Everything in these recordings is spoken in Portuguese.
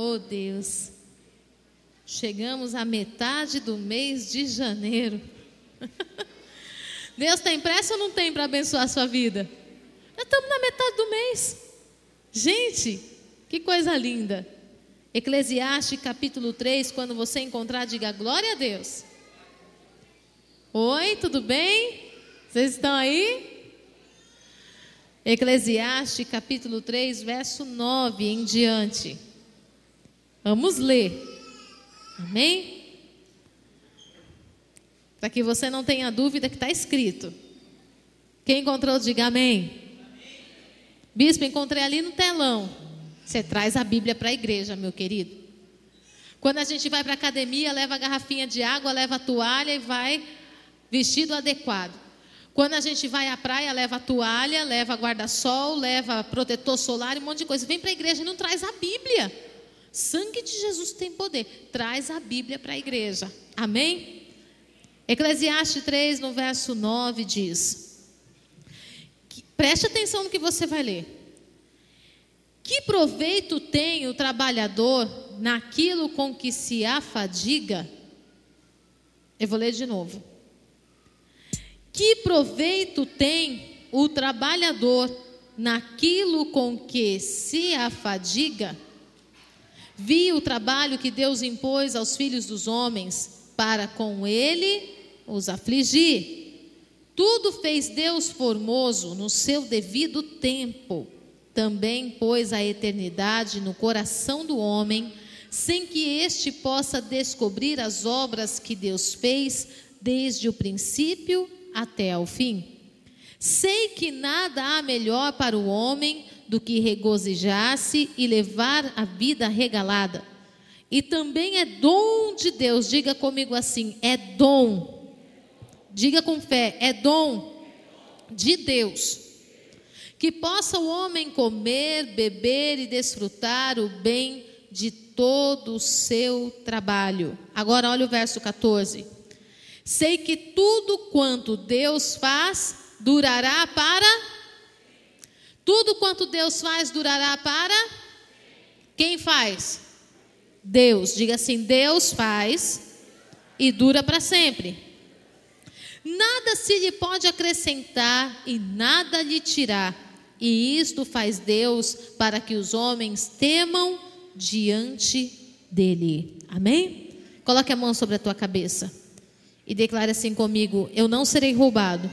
Oh Deus, chegamos à metade do mês de janeiro. Deus tem pressa ou não tem para abençoar a sua vida? Já estamos na metade do mês. Gente, que coisa linda. Eclesiastes capítulo 3, quando você encontrar, diga glória a Deus. Oi, tudo bem? Vocês estão aí? Eclesiastes capítulo 3, verso 9 em diante. Vamos ler. Amém? Para que você não tenha dúvida que está escrito. Quem encontrou, diga amém. Bispo, encontrei ali no telão. Você traz a Bíblia para a igreja, meu querido. Quando a gente vai para a academia, leva a garrafinha de água, leva a toalha e vai vestido adequado. Quando a gente vai à praia, leva toalha, leva guarda-sol, leva protetor solar e um monte de coisa. Vem para a igreja e não traz a Bíblia. Sangue de Jesus tem poder. Traz a Bíblia para a igreja. Amém? Eclesiastes 3, no verso 9, diz: Preste atenção no que você vai ler. Que proveito tem o trabalhador naquilo com que se afadiga? Eu vou ler de novo. Que proveito tem o trabalhador naquilo com que se afadiga? Vi o trabalho que Deus impôs aos filhos dos homens para com ele os afligir. Tudo fez Deus formoso no seu devido tempo. Também pôs a eternidade no coração do homem, sem que este possa descobrir as obras que Deus fez desde o princípio até ao fim. Sei que nada há melhor para o homem do que regozijar-se e levar a vida regalada. E também é dom de Deus, diga comigo assim: é dom Diga com fé: é dom de Deus. Que possa o homem comer, beber e desfrutar o bem de todo o seu trabalho. Agora, olha o verso 14. Sei que tudo quanto Deus faz durará para. Tudo quanto Deus faz durará para. Quem faz? Deus. Diga assim: Deus faz e dura para sempre. Nada se lhe pode acrescentar e nada lhe tirar. E isto faz Deus para que os homens temam diante dele. Amém? Coloque a mão sobre a tua cabeça e declare assim comigo: Eu não serei roubado.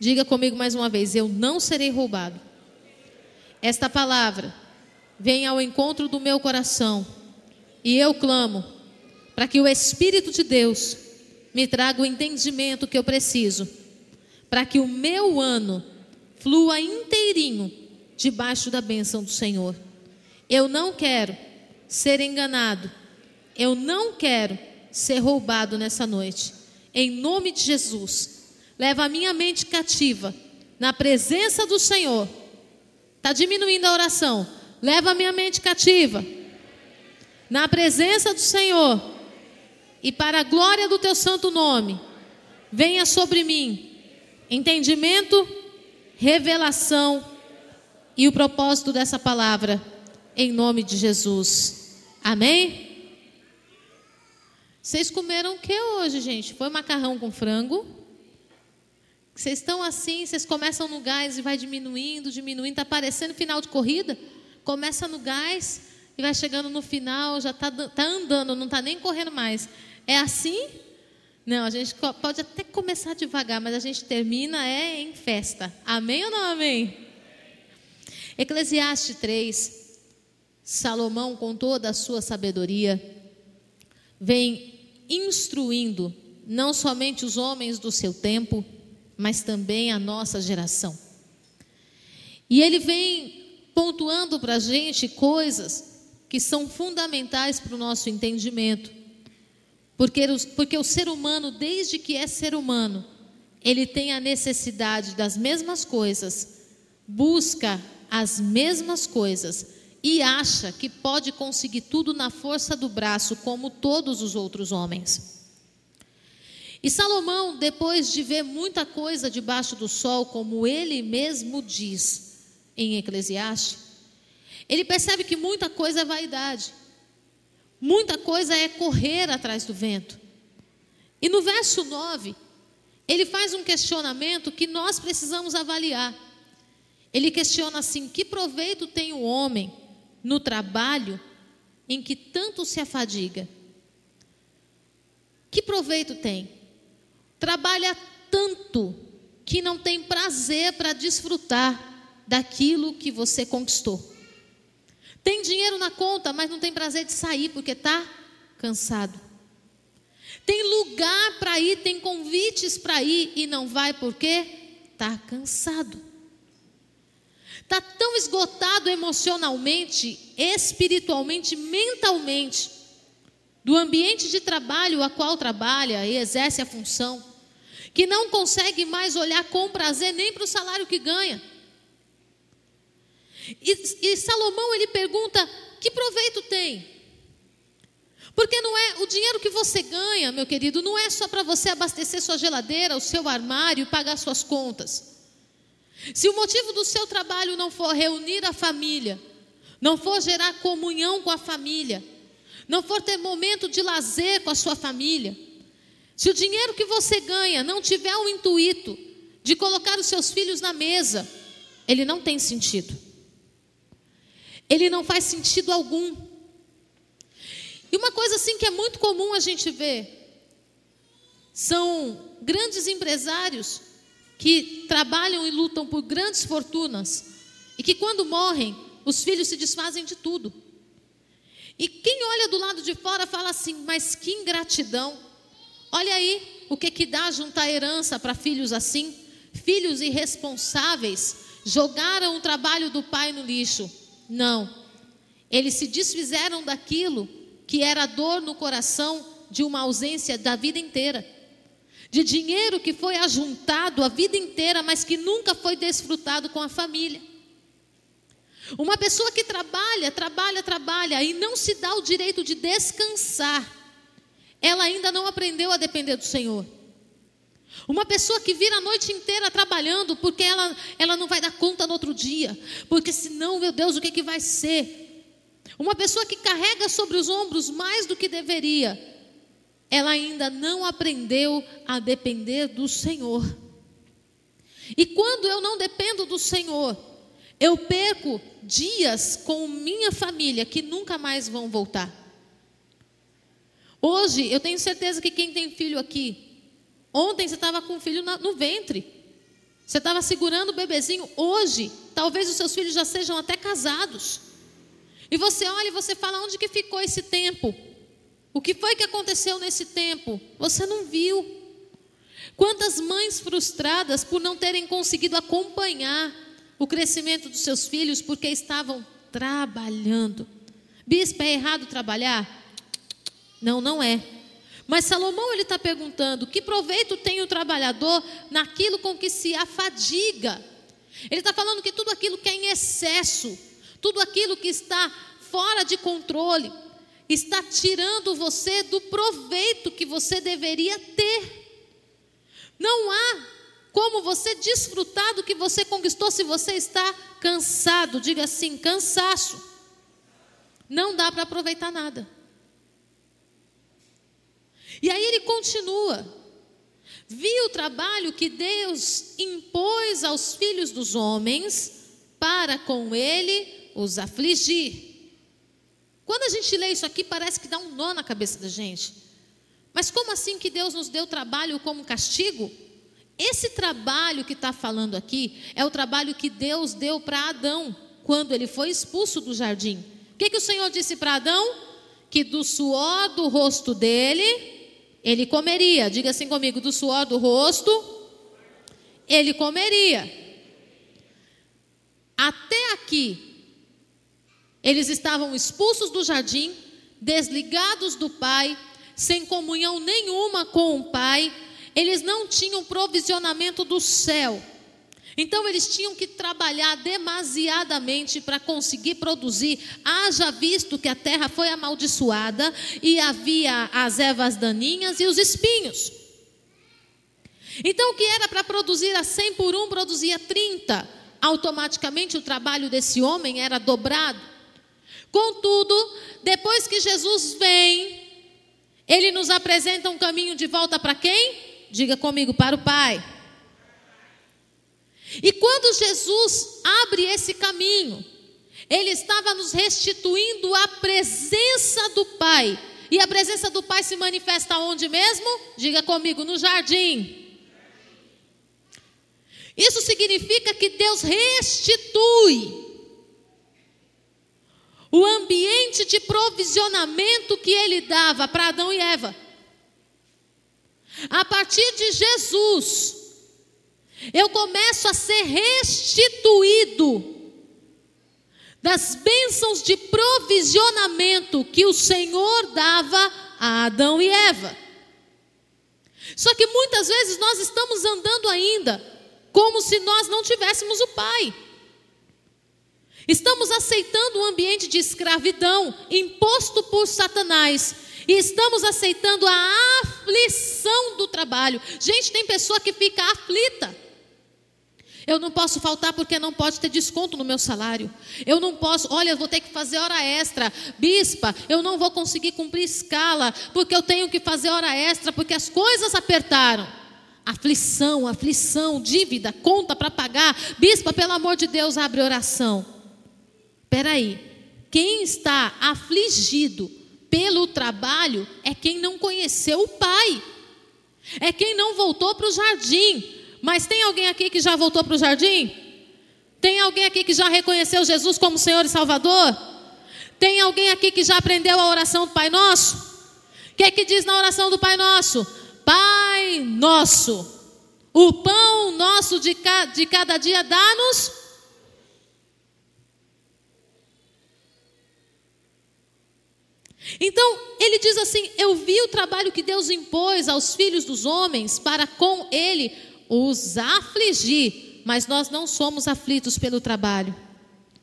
Diga comigo mais uma vez: Eu não serei roubado. Esta palavra vem ao encontro do meu coração e eu clamo para que o Espírito de Deus me traga o entendimento que eu preciso, para que o meu ano flua inteirinho debaixo da bênção do Senhor. Eu não quero ser enganado, eu não quero ser roubado nessa noite. Em nome de Jesus, leva a minha mente cativa na presença do Senhor. Está diminuindo a oração. Leva a minha mente cativa na presença do Senhor e para a glória do teu santo nome, venha sobre mim entendimento, revelação e o propósito dessa palavra, em nome de Jesus. Amém? Vocês comeram o que hoje, gente? Foi macarrão com frango? Vocês estão assim, vocês começam no gás e vai diminuindo, diminuindo, está parecendo final de corrida? Começa no gás e vai chegando no final, já está tá andando, não está nem correndo mais. É assim? Não, a gente pode até começar devagar, mas a gente termina é em festa. Amém ou não amém? Eclesiastes 3, Salomão, com toda a sua sabedoria, vem instruindo não somente os homens do seu tempo, mas também a nossa geração. E ele vem pontuando para a gente coisas que são fundamentais para o nosso entendimento. Porque, porque o ser humano, desde que é ser humano, ele tem a necessidade das mesmas coisas, busca as mesmas coisas e acha que pode conseguir tudo na força do braço, como todos os outros homens. E Salomão, depois de ver muita coisa debaixo do sol, como ele mesmo diz em Eclesiastes, Ele percebe que muita coisa é vaidade, muita coisa é correr atrás do vento. E no verso 9, ele faz um questionamento que nós precisamos avaliar. Ele questiona assim: que proveito tem o homem no trabalho em que tanto se afadiga? Que proveito tem? Trabalha tanto que não tem prazer para desfrutar daquilo que você conquistou. Tem dinheiro na conta, mas não tem prazer de sair porque está cansado. Tem lugar para ir, tem convites para ir e não vai porque está cansado. Está tão esgotado emocionalmente, espiritualmente, mentalmente, do ambiente de trabalho a qual trabalha e exerce a função, que não consegue mais olhar com prazer nem para o salário que ganha. E, e Salomão ele pergunta: que proveito tem? Porque não é o dinheiro que você ganha, meu querido, não é só para você abastecer sua geladeira, o seu armário e pagar suas contas. Se o motivo do seu trabalho não for reunir a família, não for gerar comunhão com a família, não for ter momento de lazer com a sua família, se o dinheiro que você ganha não tiver o intuito de colocar os seus filhos na mesa, ele não tem sentido. Ele não faz sentido algum. E uma coisa assim que é muito comum a gente ver são grandes empresários que trabalham e lutam por grandes fortunas e que quando morrem, os filhos se desfazem de tudo. E quem olha do lado de fora fala assim: "Mas que ingratidão. Olha aí o que que dá juntar herança para filhos assim, filhos irresponsáveis, jogaram o trabalho do pai no lixo". Não. Eles se desfizeram daquilo que era dor no coração de uma ausência da vida inteira. De dinheiro que foi ajuntado a vida inteira, mas que nunca foi desfrutado com a família. Uma pessoa que trabalha, trabalha, trabalha e não se dá o direito de descansar, ela ainda não aprendeu a depender do Senhor. Uma pessoa que vira a noite inteira trabalhando porque ela, ela não vai dar conta no outro dia, porque senão, meu Deus, o que, que vai ser? Uma pessoa que carrega sobre os ombros mais do que deveria, ela ainda não aprendeu a depender do Senhor. E quando eu não dependo do Senhor, eu perco dias com minha família que nunca mais vão voltar. Hoje, eu tenho certeza que quem tem filho aqui, ontem você estava com o filho no ventre, você estava segurando o bebezinho, hoje, talvez os seus filhos já sejam até casados. E você olha e você fala: onde que ficou esse tempo? O que foi que aconteceu nesse tempo? Você não viu. Quantas mães frustradas por não terem conseguido acompanhar o crescimento dos seus filhos porque estavam trabalhando. Bispo, é errado trabalhar? Não, não é. Mas Salomão ele está perguntando: que proveito tem o trabalhador naquilo com que se afadiga? Ele está falando que tudo aquilo que é em excesso, tudo aquilo que está fora de controle está tirando você do proveito que você deveria ter. Não há como você desfrutar do que você conquistou se você está cansado. Diga assim: cansaço. Não dá para aproveitar nada. E aí ele continua. Vi o trabalho que Deus impôs aos filhos dos homens para com ele os afligir. Quando a gente lê isso aqui, parece que dá um nó na cabeça da gente. Mas como assim que Deus nos deu trabalho como castigo? Esse trabalho que está falando aqui é o trabalho que Deus deu para Adão quando ele foi expulso do jardim. O que, que o Senhor disse para Adão? Que do suor do rosto dele, ele comeria. Diga assim comigo: do suor do rosto, ele comeria. Até aqui, eles estavam expulsos do jardim, desligados do Pai, sem comunhão nenhuma com o Pai, eles não tinham provisionamento do céu. Então eles tinham que trabalhar demasiadamente para conseguir produzir, haja visto que a terra foi amaldiçoada e havia as ervas daninhas e os espinhos. Então o que era para produzir a 100 por um produzia 30. Automaticamente o trabalho desse homem era dobrado. Contudo, depois que Jesus vem, ele nos apresenta um caminho de volta para quem? Diga comigo, para o Pai. E quando Jesus abre esse caminho, ele estava nos restituindo a presença do Pai. E a presença do Pai se manifesta onde mesmo? Diga comigo, no jardim. Isso significa que Deus restitui o ambiente de provisionamento que ele dava para Adão e Eva. A partir de Jesus, eu começo a ser restituído das bênçãos de provisionamento que o Senhor dava a Adão e Eva. Só que muitas vezes nós estamos andando ainda como se nós não tivéssemos o Pai. Estamos aceitando um ambiente de escravidão imposto por Satanás. E estamos aceitando a aflição do trabalho. Gente, tem pessoa que fica aflita eu não posso faltar porque não pode ter desconto no meu salário. Eu não posso, olha, vou ter que fazer hora extra. Bispa, eu não vou conseguir cumprir escala porque eu tenho que fazer hora extra porque as coisas apertaram. Aflição, aflição, dívida, conta para pagar. Bispa, pelo amor de Deus, abre oração. Espera aí. Quem está afligido pelo trabalho é quem não conheceu o Pai. É quem não voltou para o jardim. Mas tem alguém aqui que já voltou para o jardim? Tem alguém aqui que já reconheceu Jesus como Senhor e Salvador? Tem alguém aqui que já aprendeu a oração do Pai Nosso? O que é que diz na oração do Pai Nosso? Pai Nosso, o pão nosso de cada dia dá-nos. Então, ele diz assim: Eu vi o trabalho que Deus impôs aos filhos dos homens para com ele os afligir, mas nós não somos aflitos pelo trabalho,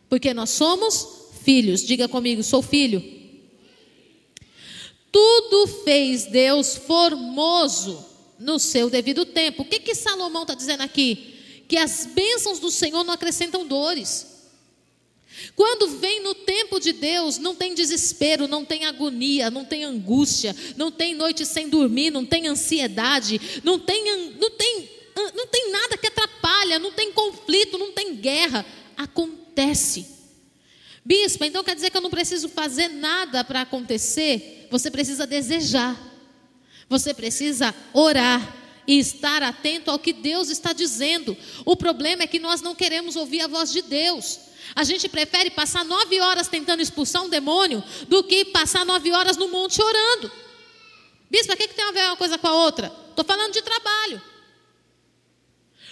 porque nós somos filhos. Diga comigo, sou filho. Tudo fez Deus formoso no seu devido tempo. O que que Salomão está dizendo aqui? Que as bênçãos do Senhor não acrescentam dores. Quando vem no tempo de Deus, não tem desespero, não tem agonia, não tem angústia, não tem noite sem dormir, não tem ansiedade, não tem, não tem não tem nada que atrapalha, não tem conflito, não tem guerra. Acontece. Bispo, então quer dizer que eu não preciso fazer nada para acontecer? Você precisa desejar. Você precisa orar e estar atento ao que Deus está dizendo. O problema é que nós não queremos ouvir a voz de Deus. A gente prefere passar nove horas tentando expulsar um demônio do que passar nove horas no monte orando. Bispo, o que, que tem a ver uma coisa com a outra? Estou falando de trabalho.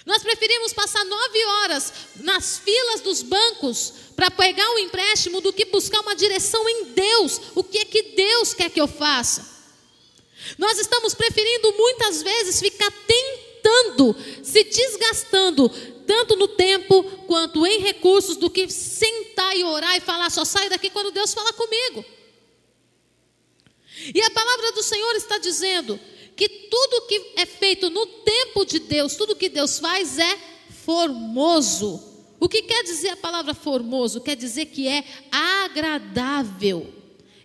Nós preferimos passar nove horas nas filas dos bancos para pegar um empréstimo do que buscar uma direção em Deus. O que é que Deus quer que eu faça? Nós estamos preferindo muitas vezes ficar tentando, se desgastando, tanto no tempo quanto em recursos, do que sentar e orar e falar, só saio daqui quando Deus fala comigo. E a palavra do Senhor está dizendo que tudo que é feito no tempo de Deus, tudo que Deus faz é formoso. O que quer dizer a palavra formoso? Quer dizer que é agradável,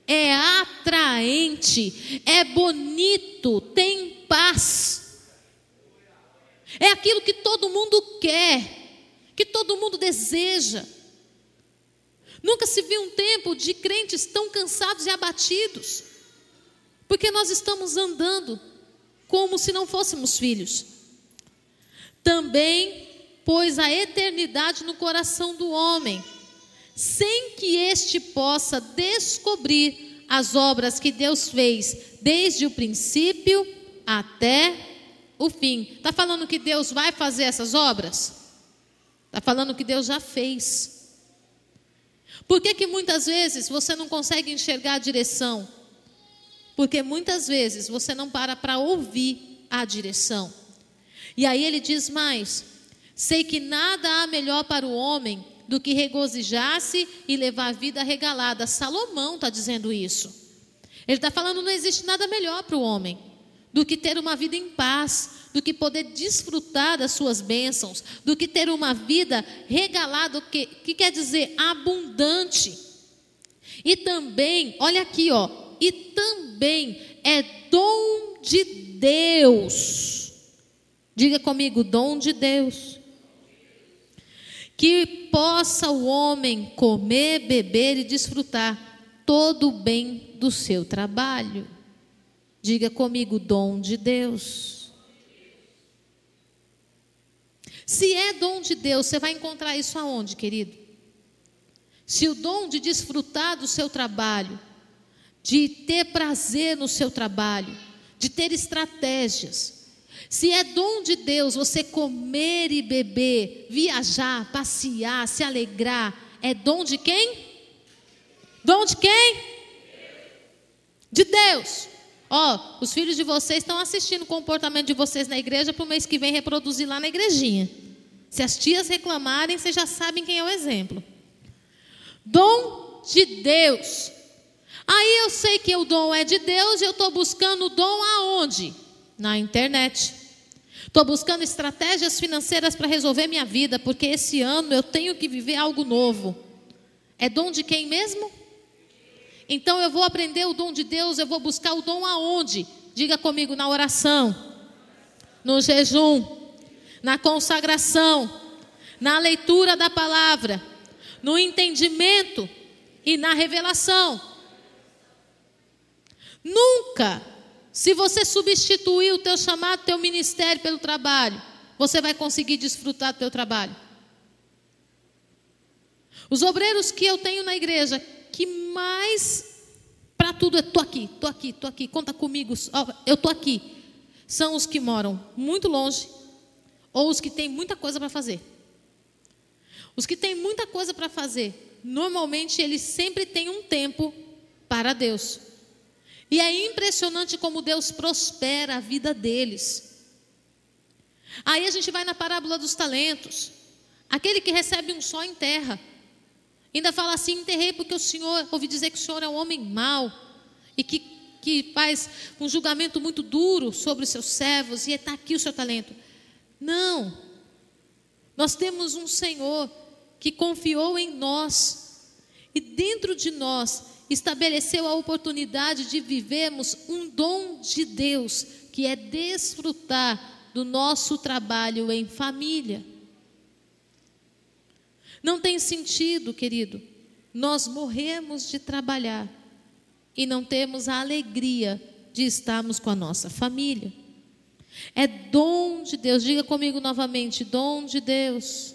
é atraente, é bonito, tem paz. É aquilo que todo mundo quer, que todo mundo deseja. Nunca se viu um tempo de crentes tão cansados e abatidos, porque nós estamos andando como se não fôssemos filhos. Também pôs a eternidade no coração do homem, sem que este possa descobrir as obras que Deus fez desde o princípio até o fim. Está falando que Deus vai fazer essas obras? Está falando que Deus já fez. Por que, que muitas vezes você não consegue enxergar a direção? Porque muitas vezes você não para para ouvir a direção. E aí ele diz mais: sei que nada há melhor para o homem do que regozijar-se e levar a vida regalada. Salomão está dizendo isso. Ele está falando: não existe nada melhor para o homem do que ter uma vida em paz, do que poder desfrutar das suas bênçãos, do que ter uma vida regalada, que, que quer dizer abundante. E também, olha aqui, ó, e também é dom de Deus. Diga comigo, dom de Deus. Que possa o homem comer, beber e desfrutar todo o bem do seu trabalho. Diga comigo, dom de Deus. Se é dom de Deus, você vai encontrar isso aonde, querido? Se o dom de desfrutar do seu trabalho, de ter prazer no seu trabalho, de ter estratégias, se é dom de Deus você comer e beber, viajar, passear, se alegrar, é dom de quem? Dom de quem? De Deus. Ó, oh, os filhos de vocês estão assistindo o comportamento de vocês na igreja para o mês que vem reproduzir lá na igrejinha. Se as tias reclamarem, vocês já sabem quem é o exemplo. Dom de Deus. Aí eu sei que o dom é de Deus e eu estou buscando o dom aonde? Na internet. Estou buscando estratégias financeiras para resolver minha vida, porque esse ano eu tenho que viver algo novo. É dom de quem mesmo? Então eu vou aprender o dom de Deus, eu vou buscar o dom aonde? Diga comigo, na oração, no jejum, na consagração, na leitura da palavra, no entendimento e na revelação. Nunca, se você substituir o teu chamado, teu ministério pelo trabalho, você vai conseguir desfrutar do teu trabalho. Os obreiros que eu tenho na igreja, que mais para tudo é tô aqui, tô aqui, tô aqui, conta comigo, eu tô aqui. São os que moram muito longe ou os que têm muita coisa para fazer. Os que têm muita coisa para fazer, normalmente eles sempre têm um tempo para Deus. E é impressionante como Deus prospera a vida deles. Aí a gente vai na parábola dos talentos. Aquele que recebe um só em terra. Ainda fala assim: enterrei porque o Senhor, ouvi dizer que o Senhor é um homem mau e que, que faz um julgamento muito duro sobre os seus servos e está aqui o seu talento. Não, nós temos um Senhor que confiou em nós e dentro de nós estabeleceu a oportunidade de vivermos um dom de Deus, que é desfrutar do nosso trabalho em família. Não tem sentido, querido, nós morremos de trabalhar e não temos a alegria de estarmos com a nossa família. É dom de Deus, diga comigo novamente: dom de Deus.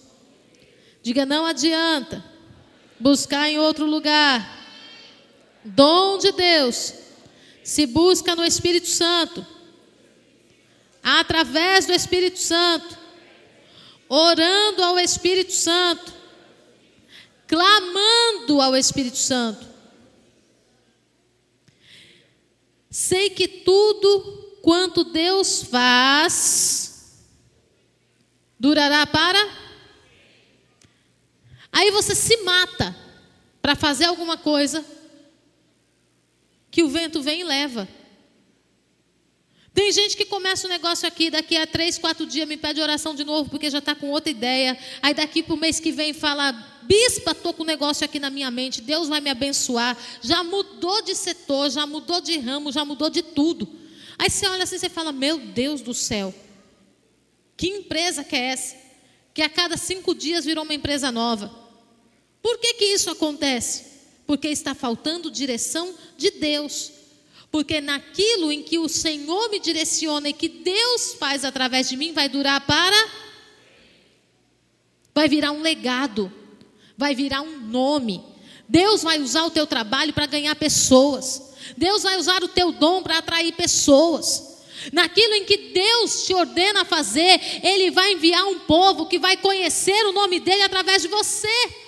Diga, não adianta buscar em outro lugar. Dom de Deus se busca no Espírito Santo, através do Espírito Santo, orando ao Espírito Santo, clamando ao Espírito Santo. Sei que tudo quanto Deus faz durará para. Aí você se mata para fazer alguma coisa que o vento vem e leva. Tem gente que começa o um negócio aqui, daqui a três, quatro dias me pede oração de novo, porque já está com outra ideia. Aí daqui para o mês que vem fala, bispa, estou com um negócio aqui na minha mente, Deus vai me abençoar. Já mudou de setor, já mudou de ramo, já mudou de tudo. Aí você olha assim e fala, meu Deus do céu, que empresa que é essa? Que a cada cinco dias virou uma empresa nova. Por que, que isso acontece? Porque está faltando direção de Deus. Porque naquilo em que o Senhor me direciona e que Deus faz através de mim, vai durar para. Vai virar um legado, vai virar um nome. Deus vai usar o teu trabalho para ganhar pessoas. Deus vai usar o teu dom para atrair pessoas. Naquilo em que Deus te ordena fazer, Ele vai enviar um povo que vai conhecer o nome dEle através de você.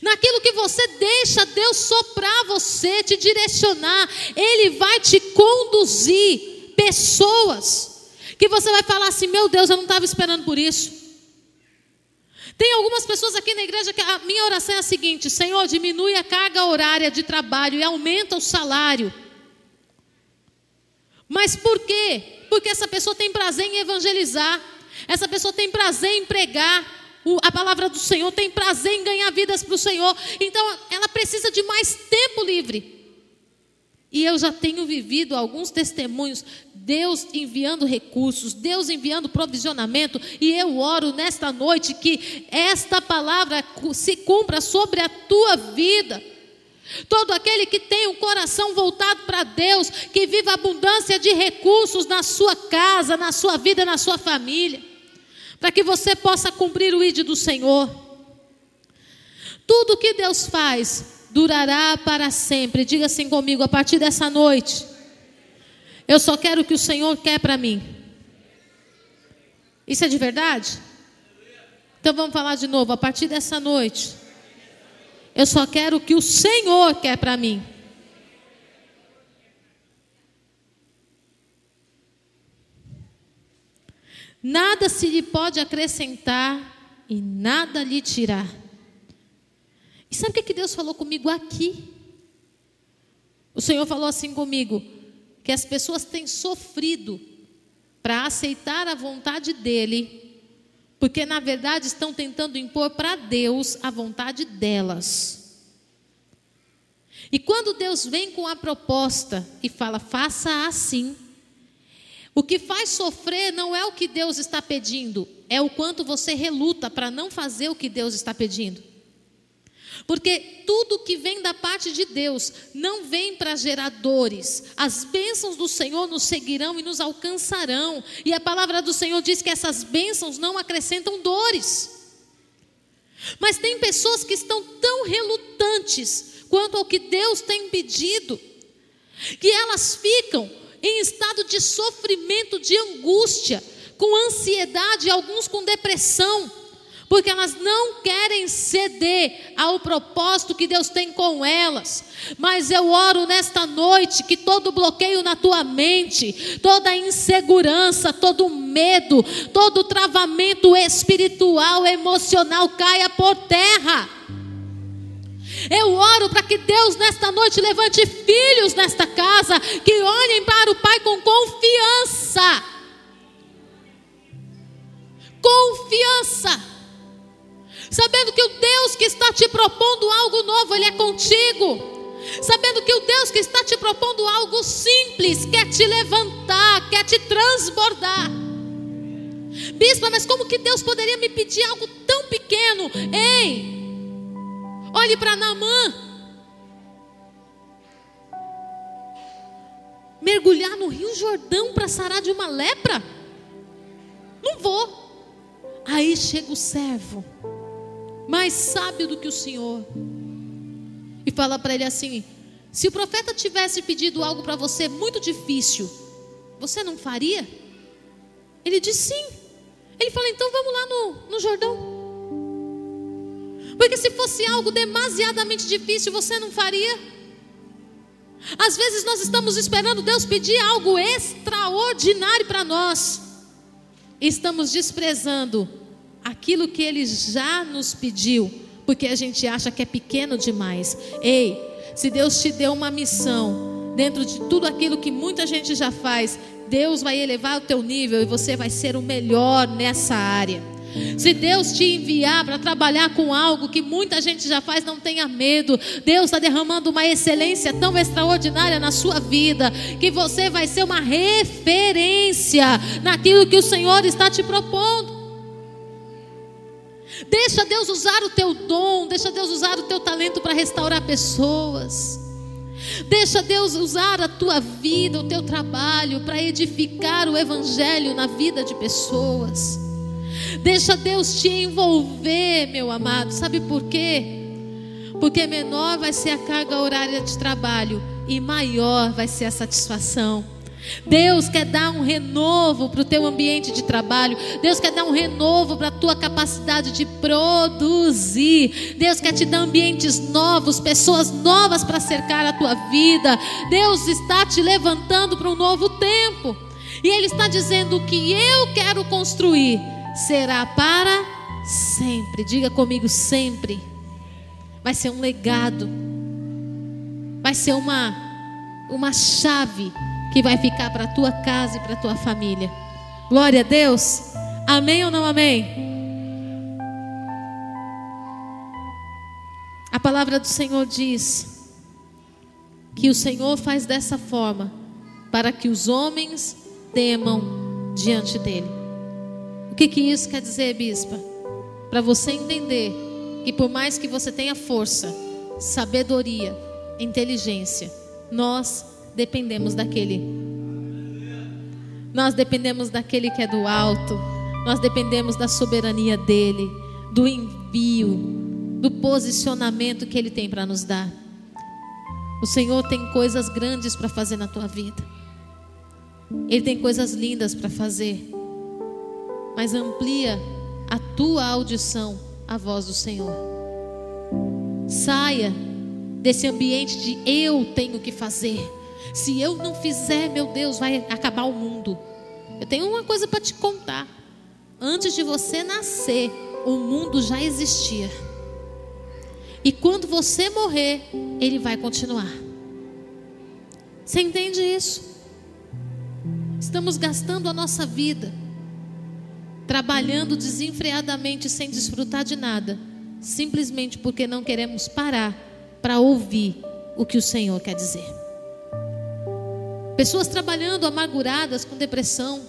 Naquilo que você deixa Deus soprar você, te direcionar, Ele vai te conduzir pessoas que você vai falar assim: meu Deus, eu não estava esperando por isso. Tem algumas pessoas aqui na igreja que a minha oração é a seguinte: Senhor, diminui a carga horária de trabalho e aumenta o salário. Mas por quê? Porque essa pessoa tem prazer em evangelizar, essa pessoa tem prazer em pregar, a palavra do Senhor, tem prazer em ganhar vidas para o Senhor. Então, ela precisa de mais tempo livre. E eu já tenho vivido alguns testemunhos, Deus enviando recursos, Deus enviando provisionamento, e eu oro nesta noite que esta palavra se cumpra sobre a tua vida. Todo aquele que tem o coração voltado para Deus, que viva abundância de recursos na sua casa, na sua vida, na sua família, para que você possa cumprir o ídolo do Senhor. Tudo que Deus faz durará para sempre. Diga assim comigo, a partir dessa noite, eu só quero o que o Senhor quer para mim. Isso é de verdade? Então vamos falar de novo, a partir dessa noite, eu só quero o que o Senhor quer para mim. Nada se lhe pode acrescentar e nada lhe tirar. E sabe o que, Deus falou comigo aqui? O Senhor falou assim comigo: que as pessoas têm sofrido para aceitar a vontade dEle, porque na verdade estão tentando impor para Deus a vontade delas. E quando Deus vem com a proposta e fala, faça assim, o que faz sofrer não é o que Deus está pedindo, é o quanto você reluta para não fazer o que Deus está pedindo. Porque tudo que vem da parte de Deus não vem para geradores. As bênçãos do Senhor nos seguirão e nos alcançarão. E a palavra do Senhor diz que essas bênçãos não acrescentam dores. Mas tem pessoas que estão tão relutantes quanto ao que Deus tem pedido, que elas ficam em estado de sofrimento, de angústia, com ansiedade, alguns com depressão porque elas não querem ceder ao propósito que Deus tem com elas. Mas eu oro nesta noite que todo bloqueio na tua mente, toda insegurança, todo medo, todo travamento espiritual, emocional caia por terra. Eu oro para que Deus nesta noite levante filhos nesta casa que olhem para o Pai com confiança. Confiança sabendo que o Deus que está te propondo algo novo, Ele é contigo. Sabendo que o Deus que está te propondo algo simples, quer te levantar, quer te transbordar. Bispa, mas como que Deus poderia me pedir algo tão pequeno? Ei, olhe para Naamã. Mergulhar no Rio Jordão para sarar de uma lepra? Não vou. Aí chega o servo mais sábio do que o Senhor. E fala para ele assim: se o profeta tivesse pedido algo para você muito difícil, você não faria? Ele disse sim. Ele fala: então vamos lá no, no Jordão. Porque se fosse algo demasiadamente difícil, você não faria? Às vezes nós estamos esperando Deus pedir algo extraordinário para nós, estamos desprezando aquilo que ele já nos pediu, porque a gente acha que é pequeno demais. Ei, se Deus te deu uma missão, dentro de tudo aquilo que muita gente já faz, Deus vai elevar o teu nível e você vai ser o melhor nessa área. Se Deus te enviar para trabalhar com algo que muita gente já faz, não tenha medo. Deus está derramando uma excelência tão extraordinária na sua vida, que você vai ser uma referência naquilo que o Senhor está te propondo. Deixa Deus usar o teu dom, deixa Deus usar o teu talento para restaurar pessoas. Deixa Deus usar a tua vida, o teu trabalho para edificar o evangelho na vida de pessoas. Deixa Deus te envolver, meu amado. Sabe por quê? Porque menor vai ser a carga horária de trabalho e maior vai ser a satisfação. Deus quer dar um renovo para o teu ambiente de trabalho. Deus quer dar um renovo para a tua capacidade de produzir. Deus quer te dar ambientes novos, pessoas novas para cercar a tua vida. Deus está te levantando para um novo tempo. E Ele está dizendo: o que eu quero construir será para sempre. Diga comigo, sempre. Vai ser um legado. Vai ser uma, uma chave que vai ficar para a tua casa e para a tua família. Glória a Deus. Amém ou não amém? palavra do Senhor diz que o Senhor faz dessa forma para que os homens temam diante dele. O que, que isso quer dizer, bispa? Para você entender que por mais que você tenha força, sabedoria, inteligência, nós dependemos daquele. Nós dependemos daquele que é do alto. Nós dependemos da soberania dele, do envio, do posicionamento que Ele tem para nos dar. O Senhor tem coisas grandes para fazer na tua vida. Ele tem coisas lindas para fazer. Mas amplia a tua audição à voz do Senhor. Saia desse ambiente de eu tenho que fazer. Se eu não fizer, meu Deus, vai acabar o mundo. Eu tenho uma coisa para te contar. Antes de você nascer, o mundo já existia. E quando você morrer, ele vai continuar. Você entende isso? Estamos gastando a nossa vida trabalhando desenfreadamente sem desfrutar de nada, simplesmente porque não queremos parar para ouvir o que o Senhor quer dizer. Pessoas trabalhando amarguradas, com depressão,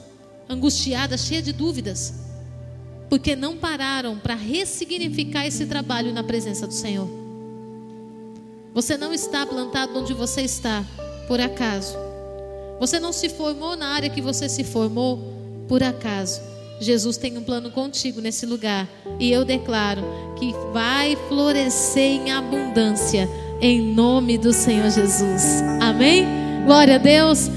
angustiadas, cheias de dúvidas, porque não pararam para ressignificar esse trabalho na presença do Senhor. Você não está plantado onde você está por acaso. Você não se formou na área que você se formou por acaso. Jesus tem um plano contigo nesse lugar. E eu declaro que vai florescer em abundância, em nome do Senhor Jesus. Amém? Glória a Deus.